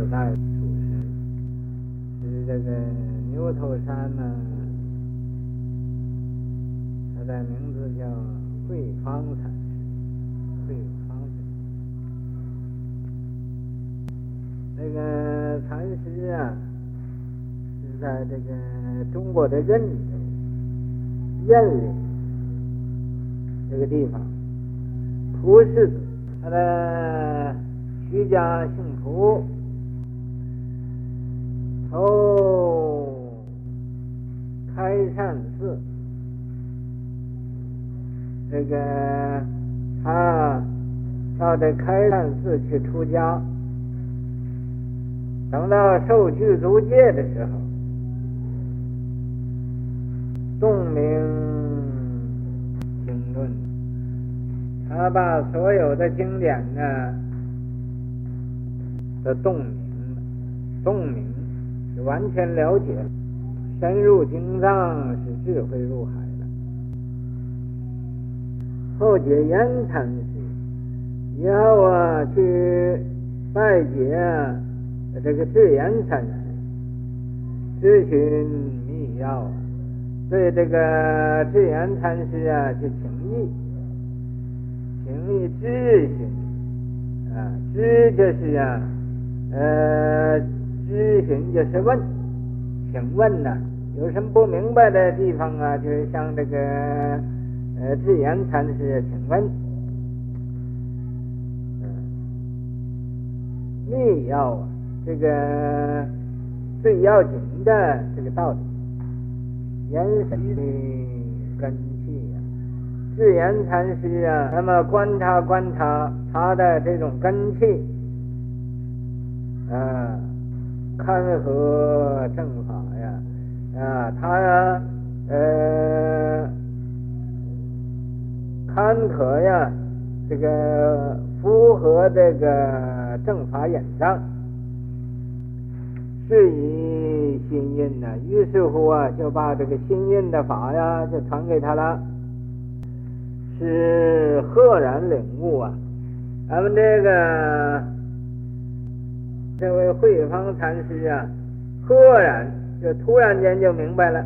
古代祖师，是这个牛头山呢，他的名字叫慧方禅师，慧方禅师。那个禅师啊，是在这个中国的任州任陵这个地方，蒲氏子，他的徐家姓蒲。投开善寺，那个他到这开善寺去出家，等到受具足戒的时候，洞明经论，他把所有的经典呢都洞明，洞明。完全了解，深入经藏，是智慧入海了。后结缘禅师，以后啊去拜解这个智圆禅师，咨询密要，对这个智圆禅师啊就请益，请益咨询啊，知就是啊，呃。咨询就是问，请问呢、有什么不明白的地方啊？就是向这个呃智圆禅师请问。嗯，密要啊，这个最要紧的这个道理，元神的根器啊，智圆禅师啊，那么观察观察他的这种根器，啊。勘合正法呀，啊，他呀，呃，坎坷呀，这个符合这个正法眼藏，是以心印呐。于是乎啊，就把这个心印的法呀，就传给他了，是赫然领悟啊。咱们这个。这位慧方禅师啊，赫然就突然间就明白了，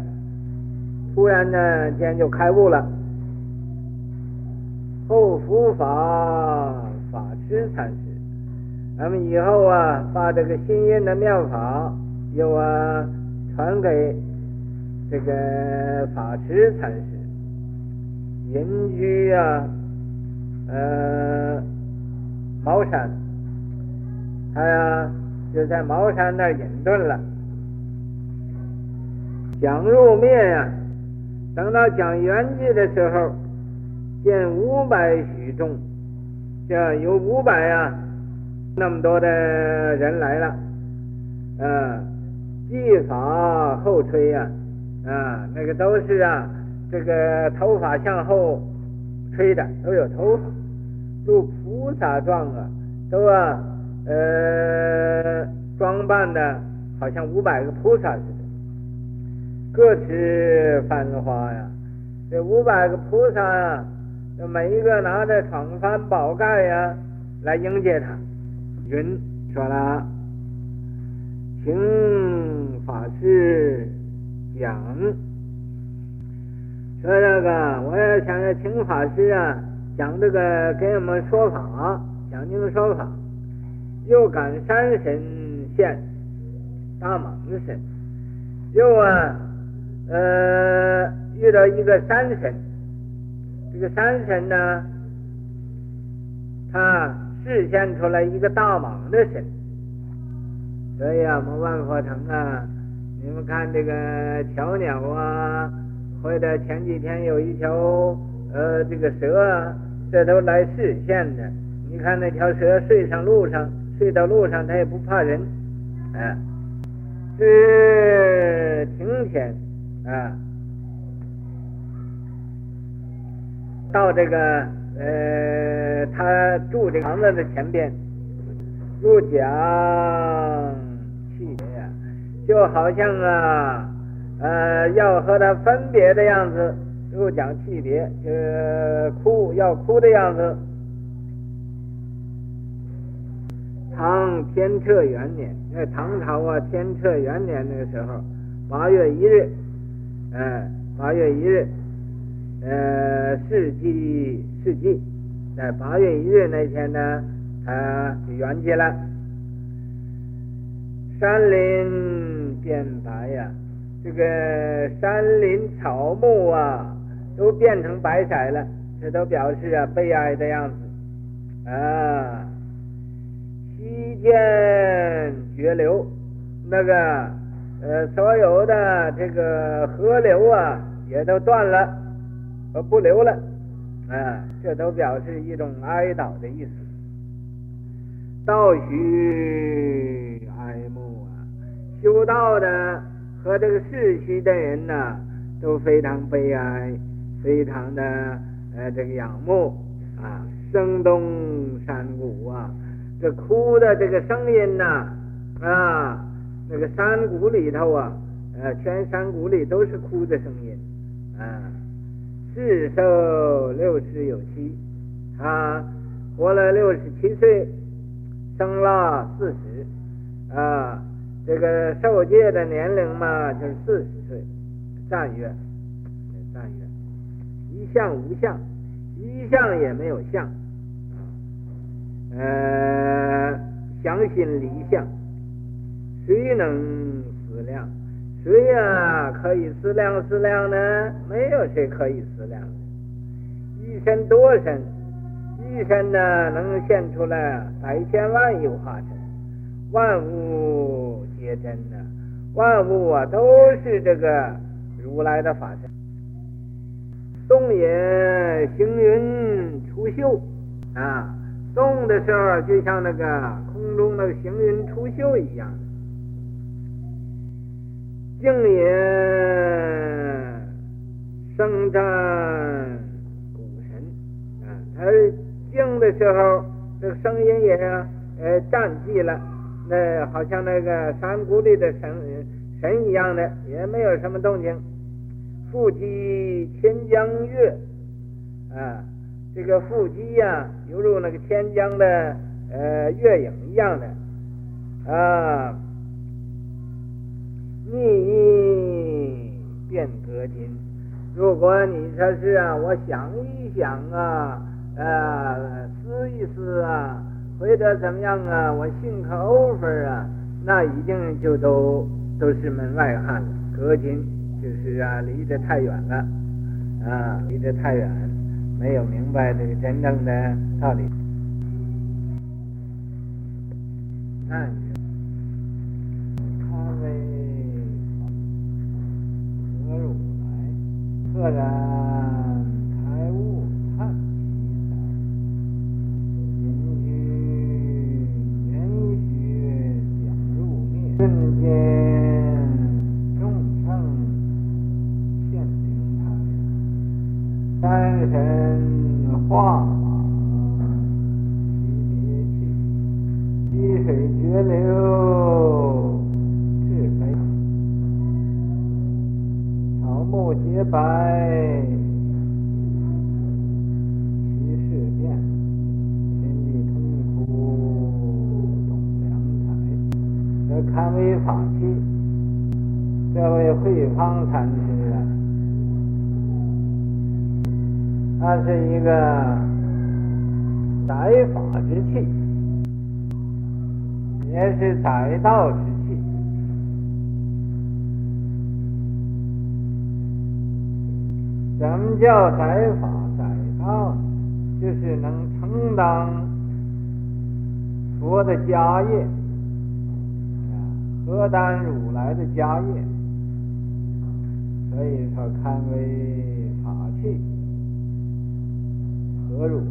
突然呢间就开悟了。后伏法法师禅师，咱们以后啊，把这个新印的妙法又啊传给这个法师禅师，隐居啊，呃，茅山，他呀。就在茅山那儿隐遁了。讲入灭呀，等到讲圆寂的时候，见五百许众，这有五百呀，那么多的人来了，啊，髻发后垂呀，啊，那个都是啊，这个头发向后吹的，都有头发，如菩萨状啊，都啊。呃，装扮的好像五百个菩萨似的，各持幡花呀。这五百个菩萨呀，每一个拿着幢幡宝盖呀来迎接他。云说了，请法师讲。说这个，我也想要请法师啊讲这个，给我们说法，讲经说法。又赶山神现，大蟒神，又啊，呃，遇到一个山神，这个山神呢，他示现出来一个大蟒的神，所以啊，我们万佛城啊，你们看这个小鸟啊，或者前几天有一条呃这个蛇啊，这都来示现的。你看那条蛇睡上路上。睡到路上，他也不怕人，啊，是晴天，啊，到这个呃，他住这个房子的前边，入讲气别呀，就好像啊，呃，要和他分别的样子，入讲气别，呃哭要哭的样子。唐天策元年，那唐朝啊，天策元年那个时候，八月一日，呃，八月一日，呃，世纪世纪，在八月一日那天呢，他就圆寂了。山林变白呀，这个山林草木啊，都变成白色了，这都表示啊悲哀的样子啊。流，那个呃，所有的这个河流啊，也都断了，呃不流了，啊，这都表示一种哀悼的意思。道虚哀慕啊，修道的和这个世虚的人呐、啊，都非常悲哀，非常的呃这个仰慕啊，声东山谷啊。这哭的这个声音呐，啊，啊那个山谷里头啊，呃，全山谷里都是哭的声音，啊，世寿六十有七，他活了六十七岁，生了四十，啊，这个受戒的年龄嘛，就是四十岁，赞曰，赞曰，一相无相，一相也没有相。呃，相信离相，谁能思量？谁呀可以思量思量呢？没有谁可以思量。一身多身，一身呢能现出来百千万有化身，万物皆真的，万物啊都是这个如来的法身。动也行云出岫啊。动的时候，就像那个空中那个行云出岫一样；静也声颤鼓神啊，他静的时候，这个声音也呃颤寂了，那好像那个山谷里的神神一样的，也没有什么动静。腹击千江月啊。这个腹击呀，犹如那个千江的呃月影一样的啊，你变格金。如果你说是啊，我想一想啊，呃，思一思啊，或者怎么样啊，我 think over 啊，那一定就都都是门外汉了。戈金就是啊，离得太远了啊，离得太远。没有明白这个真正的道理。看，化马齐别泣，溪水绝流至悲，草木洁白其事变，天地痛苦懂良才，这堪为法器，这位慧方禅师啊。它是一个载法之器，也是载道之器。什么叫载法载道？就是能承担佛的家业，啊，荷担如来的家业，所以说堪为法器。何如来，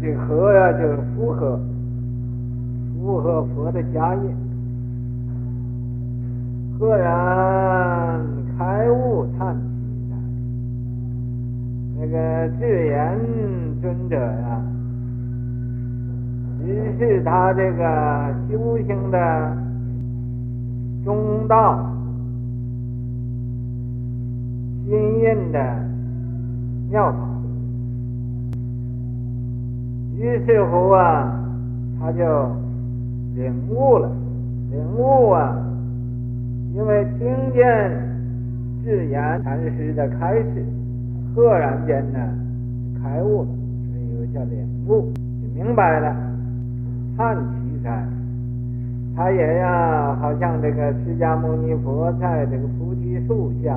这和呀就是符合，符合佛的家业。赫然开悟叹其哉，那个智严尊者呀，只是他这个修行的中道，心印的。妙法，于是乎啊，他就领悟了，领悟啊，因为听见智严禅师的开示，赫然间呢开悟了，所以又叫领悟，就明白了。叹奇哉，他也要好像这个释迦牟尼佛在这个菩提树下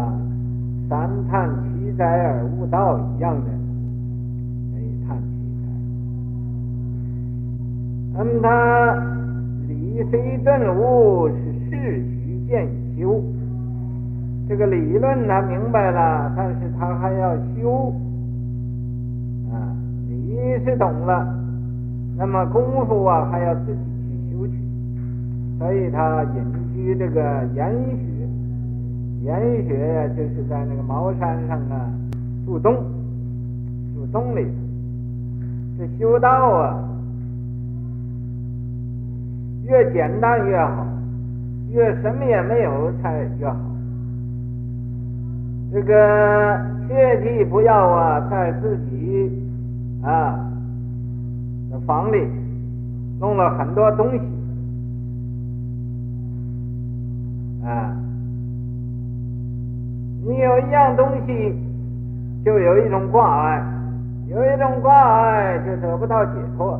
三叹奇哉而悟道一样的。那么他理虽顿悟，是事须渐修。这个理论他明白了，但是他还要修啊。理是懂了，那么功夫啊还要自己去修去。所以他隐居这个研学，研学呀，就是在那个茅山上啊住洞，住洞里，这修道啊。越简单越好，越什么也没有才越好。这个切记不要啊，在自己啊的房里弄了很多东西你有一样东西，就有一种挂碍，有一种挂碍就得不到解脱。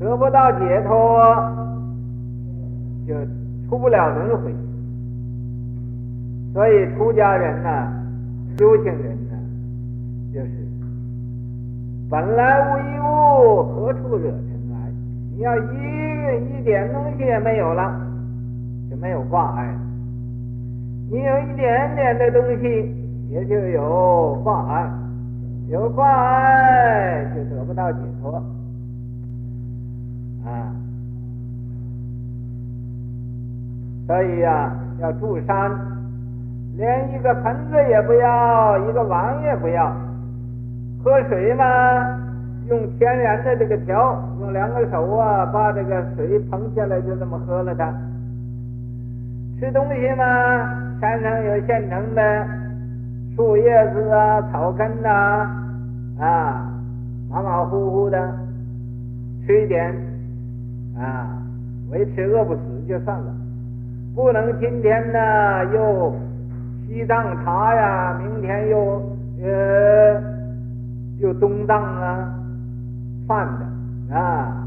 得不到解脱，就出不了轮回。所以出家人呢、修行人呢、就是本来无一物，何处惹尘埃？你要一一点东西也没有了，就没有挂碍。你有一点点的东西，也就有挂碍，有挂碍就得不到解脱。啊，所以呀、要住山，连一个盆子也不要，一个碗也不要。喝水嘛，用天然的这个条，用两个手啊，把这个水捧下来，就这么喝了它。吃东西嘛，山上有现成的树叶子啊、草根呐，啊，马马虎虎的，吃一点。啊，维持饿不死就算了，不能今天呢又西藏茶呀，明天又呃又东藏啊饭的啊，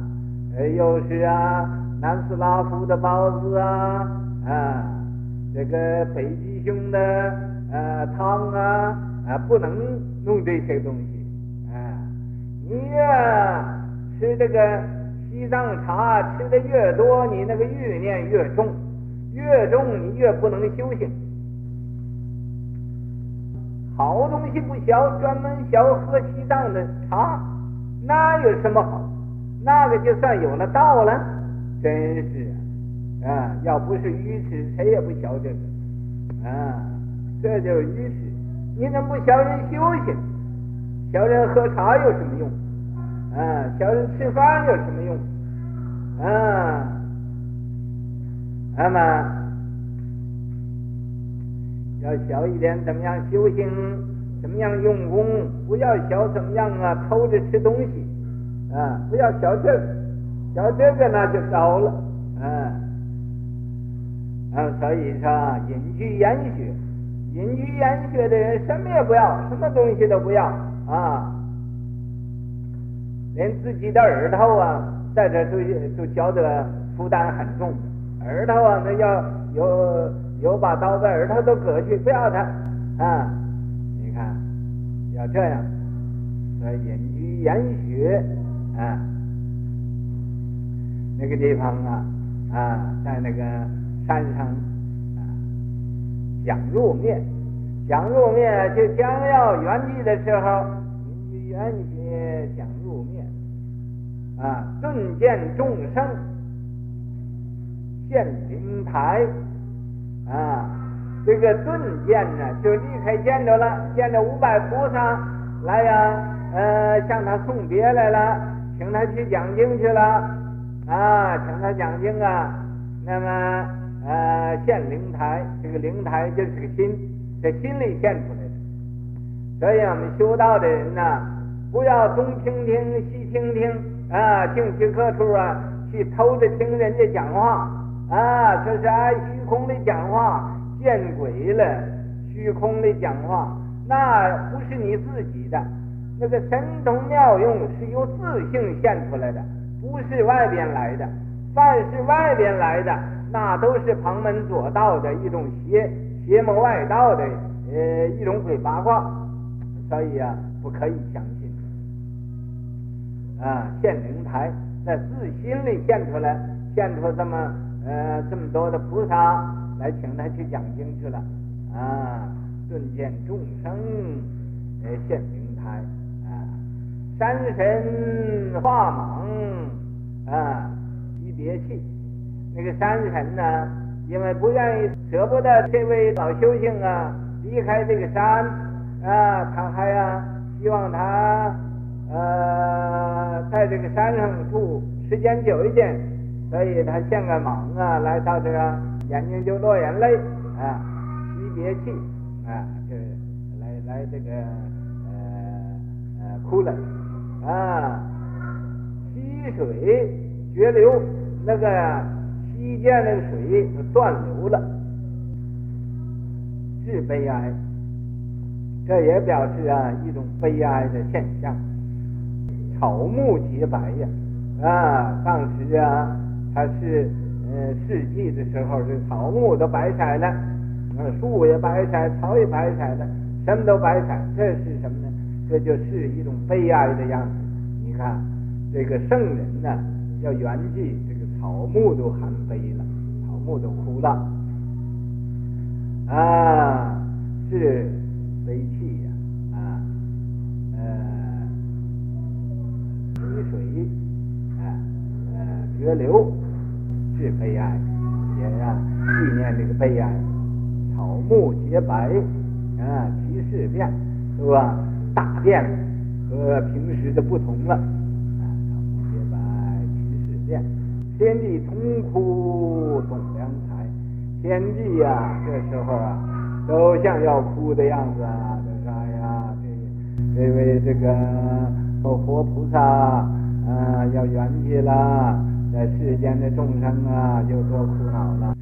呃又是啊南斯拉夫的包子啊啊，这个北极熊的呃汤啊啊，不能弄这些东西啊，你呀吃这个。西藏茶吃的越多，你那个欲念越重，越重你越不能修行。好东西不学，专门学喝西藏的茶，那有什么好？那个就算有了道了，真是啊！啊，要不是愚痴，谁也不晓这个啊，这就是愚痴。你怎么不学人修行？学人喝茶有什么用？啊，小人吃饭有什么用？啊，那么要小一点，怎么样修行？怎么样用功？不要小怎么样啊？偷着吃东西啊！不要小这个，小这个那就糟了。啊，啊，所以说隐居研学，隐居研学的人什么也不要，什么东西都不要啊。连自己的耳朵啊，在这都都觉得负担很重。耳朵啊，那要有有把刀在耳朵都割去，不要它啊！你看，要这样，所以隐居研学啊，那个地方啊啊，在那个山上啊，讲入灭，讲入灭就将要圆寂的时候，圆寂想入灭。啊，顿见众生现灵台啊，这个顿见呢，就立刻见着了，见着五百菩萨来呀，呃，向他送别来了，请他去讲经去了啊，请他讲经啊，那么呃，现灵台，这个灵台就是个心，在心里现出来的，所以我们修道的人呢，不要东听听西听听啊，进去各处啊去偷着听人家讲话啊，这是爱虚空的讲话，见鬼了！虚空的讲话，那不是你自己的，那个神通妙用是由自性现出来的，不是外边来的。凡是外边来的，那都是旁门左道的一种邪邪魔外道的呃一种鬼八卦，所以啊不可以相信。啊，现灵台在自心里现出来，现出这么呃这么多的菩萨来请他去讲经去了。啊，顿见众生呃现灵台。啊，山神化蟒啊，惜别气，那个山神呢，因为不愿意舍不得这位老修行啊离开这个山啊，他还呀希望他。呃，在这个山上住时间久一点，所以他现个忙啊，来到这个眼睛就落眼泪啊，惜别气啊，就来来这个呃呃哭了啊，溪水绝流，那个溪涧那个水断流了，是悲哀，这也表示啊一种悲哀的现象。草木皆白呀，啊，当时啊，它是呃四季的时候，这草木都白彩了，啊，树也白彩，草也白彩了，什么都白彩，这是什么呢？这就是一种悲哀的样子。你看，这个圣人呢，要圆寂，草木都含悲了，草木都哭了，啊，是悲泣呀。啊，呃水啊，呃，绝流是悲哀，也让纪念这个悲哀。草木皆白啊，其事变，是吧？大变和平时的不同了啊。草木皆白，其事变。天地同哭动良才，天地呀、这时候啊，都像要哭的样子啊。这啥呀？这这位这个。哦，活菩萨啊，要圆寂了，在世间的众生啊，就多苦恼了。